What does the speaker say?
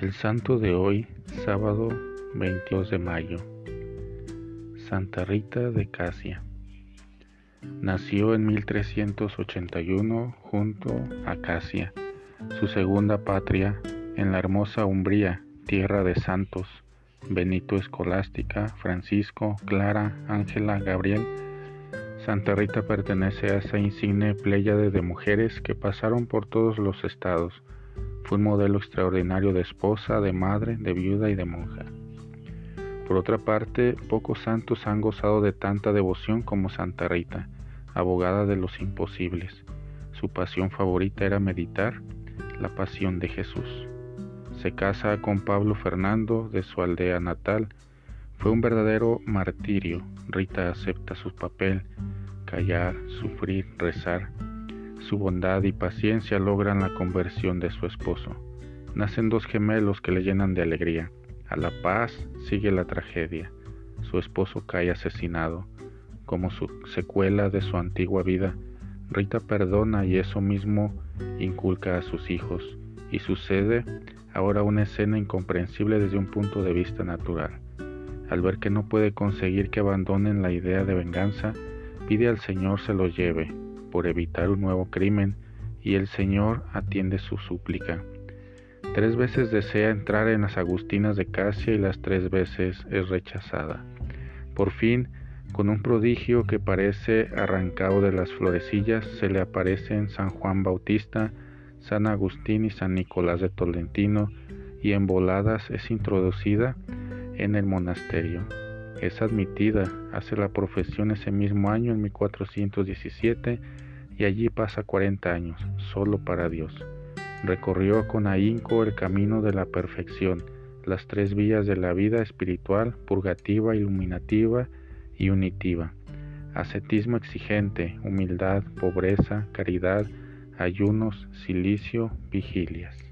El santo de hoy, sábado 22 de mayo, Santa Rita de Casia. Nació en 1381 junto a Casia, su segunda patria, en la hermosa Umbría, tierra de santos, Benito Escolástica, Francisco, Clara, Ángela, Gabriel. Santa Rita pertenece a esa insigne pléyade de mujeres que pasaron por todos los estados, fue un modelo extraordinario de esposa, de madre, de viuda y de monja. Por otra parte, pocos santos han gozado de tanta devoción como Santa Rita, abogada de los imposibles. Su pasión favorita era meditar la pasión de Jesús. Se casa con Pablo Fernando de su aldea natal. Fue un verdadero martirio. Rita acepta su papel, callar, sufrir, rezar su bondad y paciencia logran la conversión de su esposo. Nacen dos gemelos que le llenan de alegría. A la paz sigue la tragedia. Su esposo cae asesinado. Como su secuela de su antigua vida, Rita perdona y eso mismo inculca a sus hijos. Y sucede ahora una escena incomprensible desde un punto de vista natural. Al ver que no puede conseguir que abandonen la idea de venganza, pide al Señor se los lleve, por evitar un nuevo crimen y el Señor atiende su súplica. Tres veces desea entrar en las Agustinas de Casia y las tres veces es rechazada. Por fin, con un prodigio que parece arrancado de las florecillas, se le aparecen San Juan Bautista, San Agustín y San Nicolás de Tolentino, y en voladas es introducida en el monasterio. Es admitida, hace la profesión ese mismo año en 1417 y allí pasa 40 años, solo para Dios. Recorrió con ahínco el camino de la perfección, las tres vías de la vida espiritual, purgativa, iluminativa y unitiva. Ascetismo exigente, humildad, pobreza, caridad, ayunos, silicio, vigilias.